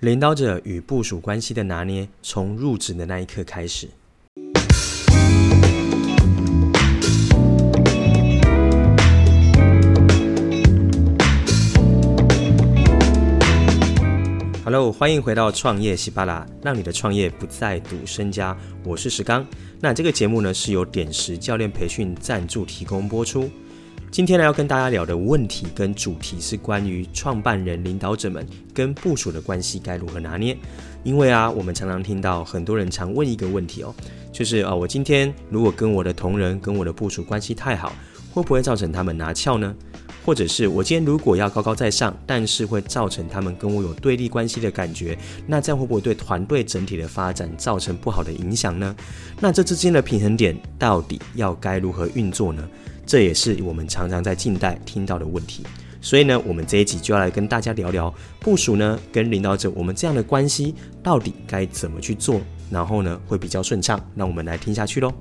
领导者与部属关系的拿捏，从入职的那一刻开始。Hello，欢迎回到创业喜巴拉，让你的创业不再赌身家。我是石刚。那这个节目呢，是由点石教练培训赞助提供播出。今天呢，要跟大家聊的问题跟主题是关于创办人、领导者们跟部署的关系该如何拿捏。因为啊，我们常常听到很多人常问一个问题哦，就是啊，我今天如果跟我的同仁、跟我的部署关系太好，会不会造成他们拿翘呢？或者是我今天如果要高高在上，但是会造成他们跟我有对立关系的感觉，那这样会不会对团队整体的发展造成不好的影响呢？那这之间的平衡点到底要该如何运作呢？这也是我们常常在近代听到的问题，所以呢，我们这一集就要来跟大家聊聊部署呢跟领导者我们这样的关系到底该怎么去做，然后呢会比较顺畅。那我们来听下去喽。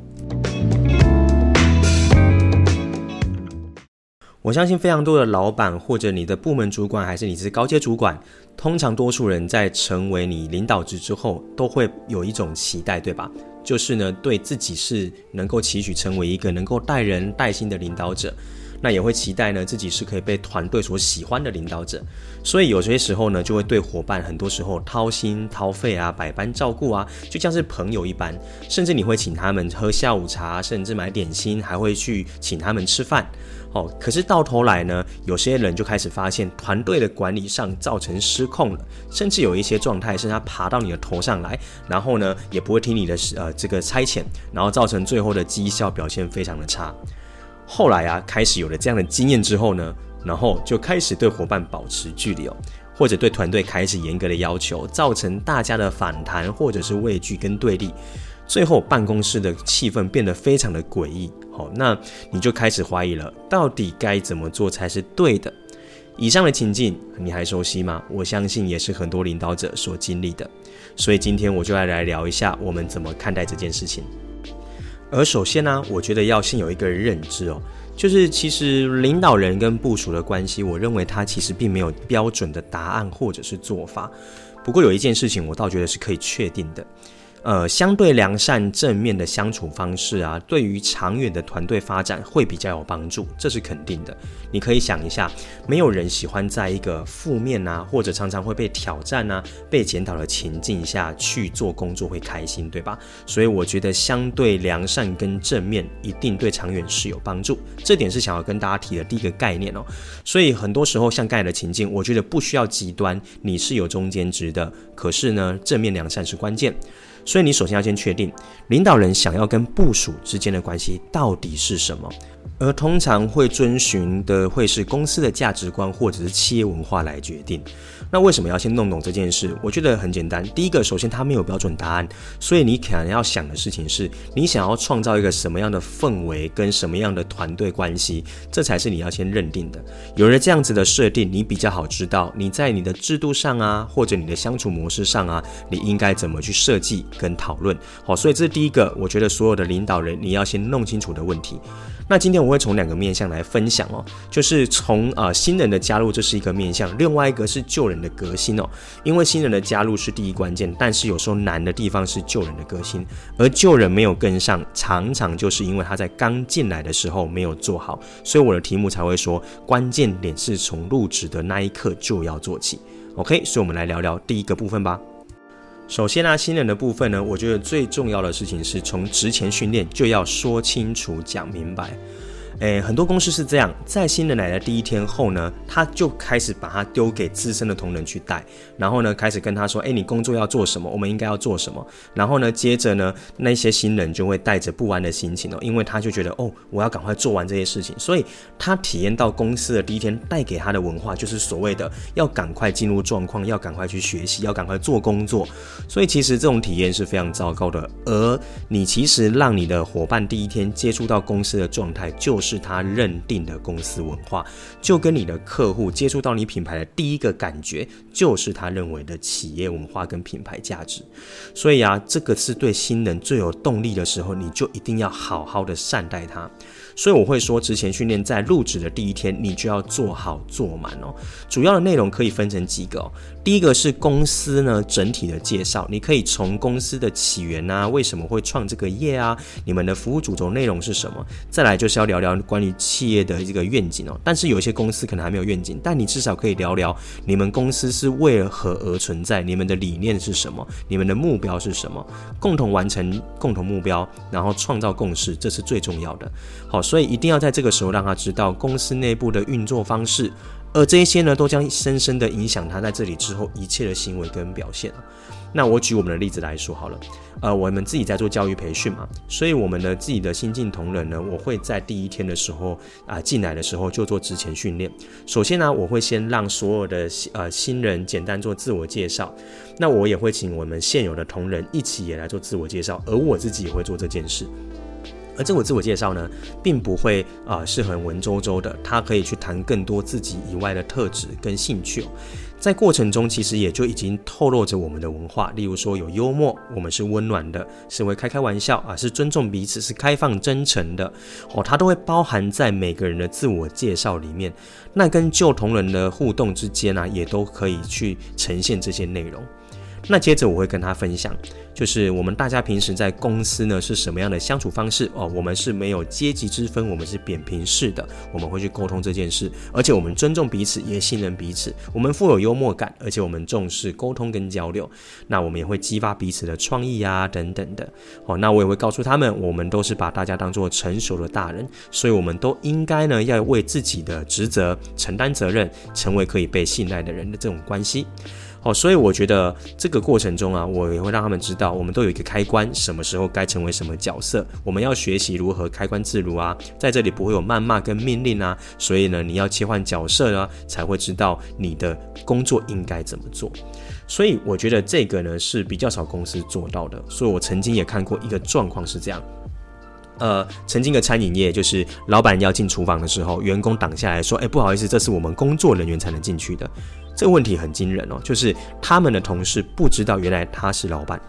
我相信非常多的老板或者你的部门主管，还是你是高阶主管，通常多数人在成为你领导职之后，都会有一种期待，对吧？就是呢，对自己是能够期许成为一个能够带人带心的领导者，那也会期待呢自己是可以被团队所喜欢的领导者。所以有些时候呢，就会对伙伴很多时候掏心掏肺啊，百般照顾啊，就像是朋友一般，甚至你会请他们喝下午茶，甚至买点心，还会去请他们吃饭。哦，可是到头来呢，有些人就开始发现团队的管理上造成失控了，甚至有一些状态是他爬到你的头上来，然后呢也不会听你的呃这个差遣，然后造成最后的绩效表现非常的差。后来啊，开始有了这样的经验之后呢，然后就开始对伙伴保持距离哦，或者对团队开始严格的要求，造成大家的反弹或者是畏惧跟对立。最后，办公室的气氛变得非常的诡异。好，那你就开始怀疑了，到底该怎么做才是对的？以上的情境你还熟悉吗？我相信也是很多领导者所经历的。所以今天我就来来聊一下，我们怎么看待这件事情。而首先呢，我觉得要先有一个认知哦，就是其实领导人跟部署的关系，我认为它其实并没有标准的答案或者是做法。不过有一件事情，我倒觉得是可以确定的。呃，相对良善、正面的相处方式啊，对于长远的团队发展会比较有帮助，这是肯定的。你可以想一下，没有人喜欢在一个负面啊，或者常常会被挑战啊、被检讨的情境下去做工作会开心，对吧？所以我觉得相对良善跟正面一定对长远是有帮助。这点是想要跟大家提的第一个概念哦。所以很多时候像刚才的情境，我觉得不需要极端，你是有中间值的。可是呢，正面良善是关键。所以你首先要先确定，领导人想要跟部署之间的关系到底是什么。而通常会遵循的会是公司的价值观或者是企业文化来决定。那为什么要先弄懂这件事？我觉得很简单。第一个，首先它没有标准答案，所以你可能要想的事情是你想要创造一个什么样的氛围跟什么样的团队关系，这才是你要先认定的。有了这样子的设定，你比较好知道你在你的制度上啊，或者你的相处模式上啊，你应该怎么去设计跟讨论。好，所以这是第一个，我觉得所有的领导人你要先弄清楚的问题。那今天我会从两个面向来分享哦，就是从呃新人的加入，这是一个面向，另外一个是旧人的革新哦。因为新人的加入是第一关键，但是有时候难的地方是旧人的革新，而旧人没有跟上，常常就是因为他在刚进来的时候没有做好，所以我的题目才会说，关键点是从入职的那一刻就要做起。OK，所以我们来聊聊第一个部分吧。首先呢、新人的部分呢，我觉得最重要的事情是从职前训练就要说清楚、讲明白。诶，很多公司是这样，在新人来的第一天后呢，他就开始把他丢给资深的同仁去带，然后呢，开始跟他说：“诶，你工作要做什么？我们应该要做什么？”然后呢，接着呢，那些新人就会带着不安的心情哦，因为他就觉得哦，我要赶快做完这些事情，所以他体验到公司的第一天带给他的文化就是所谓的要赶快进入状况，要赶快去学习，要赶快做工作，所以其实这种体验是非常糟糕的。而你其实让你的伙伴第一天接触到公司的状态就是。是他认定的公司文化，就跟你的客户接触到你品牌的第一个感觉，就是他认为的企业文化跟品牌价值。所以啊，这个是对新人最有动力的时候，你就一定要好好的善待他。所以我会说，职前训练在入职的第一天，你就要做好做满哦。主要的内容可以分成几个。第一个是公司呢整体的介绍，你可以从公司的起源啊，为什么会创这个业啊，你们的服务主轴内容是什么？再来就是要聊聊关于企业的这个愿景哦。但是有些公司可能还没有愿景，但你至少可以聊聊你们公司是为何而存在，你们的理念是什么，你们的目标是什么，共同完成共同目标，然后创造共识，这是最重要的。好，所以一定要在这个时候让他知道公司内部的运作方式。而这一些呢，都将深深的影响他在这里之后一切的行为跟表现。那我举我们的例子来说好了，呃，我们自己在做教育培训嘛，所以我们的自己的新进同仁呢，我会在第一天的时候啊、进来的时候就做职前训练。首先呢，我会先让所有的呃新人简单做自我介绍，那我也会请我们现有的同仁一起也来做自我介绍，而我自己也会做这件事。而这个自我介绍呢，并不会啊、是很文绉绉的，他可以去谈更多自己以外的特质跟兴趣。在过程中，其实也就已经透露着我们的文化，例如说有幽默，我们是温暖的，是会开开玩笑啊，是尊重彼此，是开放真诚的哦，它都会包含在每个人的自我介绍里面。那跟旧同仁的互动之间呢、也都可以去呈现这些内容。那接着我会跟他分享，就是我们大家平时在公司呢是什么样的相处方式哦？我们是没有阶级之分，我们是扁平式的，我们会去沟通这件事，而且我们尊重彼此，也信任彼此。我们富有幽默感，而且我们重视沟通跟交流。那我们也会激发彼此的创意啊，等等的。哦，那我也会告诉他们，我们都是把大家当做成熟的大人，所以我们都应该呢要为自己的职责承担责任，成为可以被信赖的人的这种关系。哦，所以我觉得这个过程中啊，我也会让他们知道，我们都有一个开关，什么时候该成为什么角色，我们要学习如何开关自如啊，在这里不会有谩骂跟命令啊，所以呢，你要切换角色啊，才会知道你的工作应该怎么做。所以我觉得这个呢是比较少公司做到的，所以我曾经也看过一个状况是这样，呃，曾经的餐饮业就是老板要进厨房的时候，员工挡下来说，哎，不好意思，这是我们工作人员才能进去的。这个问题很惊人哦，就是他们的同事不知道原来他是老板，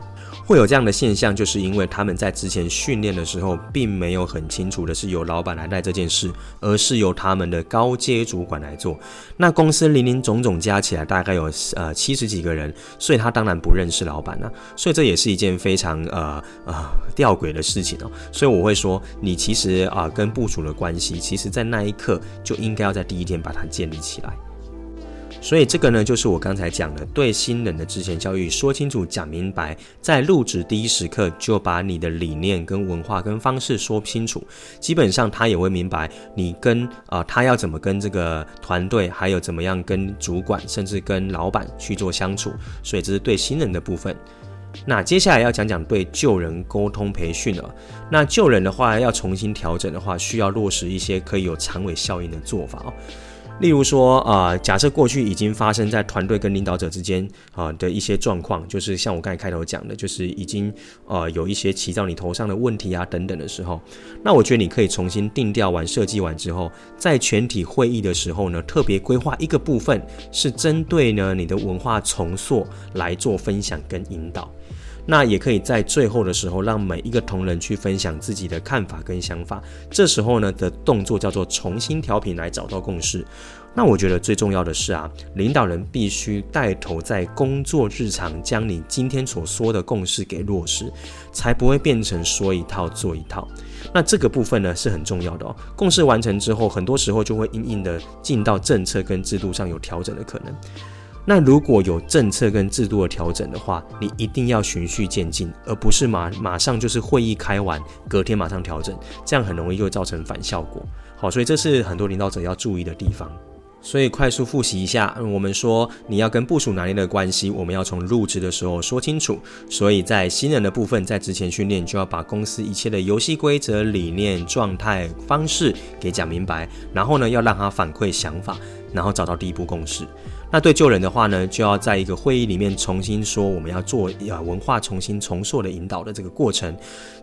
会有这样的现象，就是因为他们在之前训练的时候，并没有很清楚的是由老板来带这件事，而是由他们的高阶主管来做。那公司林林总总加起来大概有呃七十几个人，所以他当然不认识老板啊，所以这也是一件非常呃呃吊诡的事情哦。所以我会说，你其实啊、跟部署的关系，其实在那一刻就应该要在第一天把它建立起来。所以这个呢，就是我刚才讲的，对新人的之前教育说清楚、讲明白，在入职第一时刻就把你的理念、跟文化、跟方式说清楚，基本上他也会明白你跟啊、他要怎么跟这个团队，还有怎么样跟主管，甚至跟老板去做相处。所以这是对新人的部分。那接下来要讲讲对旧人沟通培训了。那旧人的话要重新调整的话，需要落实一些可以有长尾效应的做法哦。例如说，啊、假设过去已经发生在团队跟领导者之间啊的一些状况，就是像我刚才开头讲的，就是已经呃有一些骑到你头上的问题啊等等的时候，那我觉得你可以重新定调完、设计完之后，在全体会议的时候呢，特别规划一个部分，是针对呢你的文化重塑来做分享跟引导。那也可以在最后的时候，让每一个同仁去分享自己的看法跟想法。这时候呢的动作叫做重新调频，来找到共识。那我觉得最重要的是啊，领导人必须带头在工作日常将你今天所说的共识给落实，才不会变成说一套做一套。那这个部分呢是很重要的哦。共识完成之后，很多时候就会硬硬的进到政策跟制度上有调整的可能。那如果有政策跟制度的调整的话，你一定要循序渐进，而不是马马上就是会议开完，隔天马上调整，这样很容易就会造成反效果。好，所以这是很多领导者要注意的地方。所以快速复习一下，我们说你要跟部属拿捏的关系，我们要从入职的时候说清楚。所以在新人的部分，在职前训练就要把公司一切的游戏规则、理念、状态、方式给讲明白，然后呢，要让他反馈想法，然后找到第一步共识。那对旧人的话呢，就要在一个会议里面重新说，我们要做呃文化重新重塑的引导的这个过程。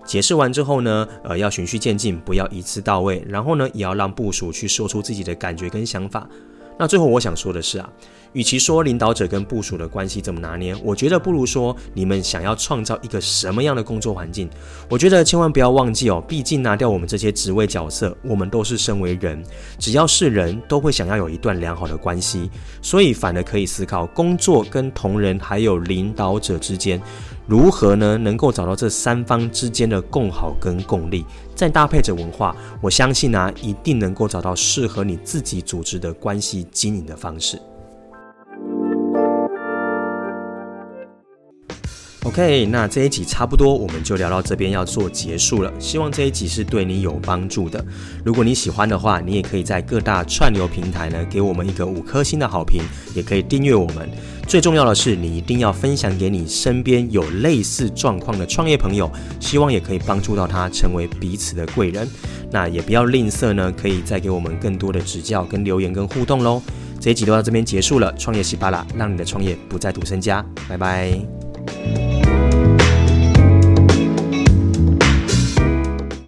解释完之后呢，呃，要循序渐进，不要一次到位。然后呢，也要让部署去说出自己的感觉跟想法。那最后我想说的是啊。与其说领导者跟部属的关系怎么拿捏，我觉得不如说你们想要创造一个什么样的工作环境。我觉得千万不要忘记哦，毕竟拿掉我们这些职位角色，我们都是身为人，只要是人都会想要有一段良好的关系。所以反而可以思考工作跟同仁还有领导者之间，如何呢能够找到这三方之间的共好跟共利，再搭配着文化，我相信啊一定能够找到适合你自己组织的关系经营的方式。OK，那这一集差不多，我们就聊到这边要做结束了。希望这一集是对你有帮助的。如果你喜欢的话，你也可以在各大串流平台呢给我们一个五颗星的好评，也可以订阅我们。最重要的是，你一定要分享给你身边有类似状况的创业朋友，希望也可以帮助到他成为彼此的贵人。那也不要吝啬呢，可以再给我们更多的指教、跟留言、跟互动喽。这一集就到这边结束了，创业喜巴拉，让你的创业不再赌身家。拜拜。Bye.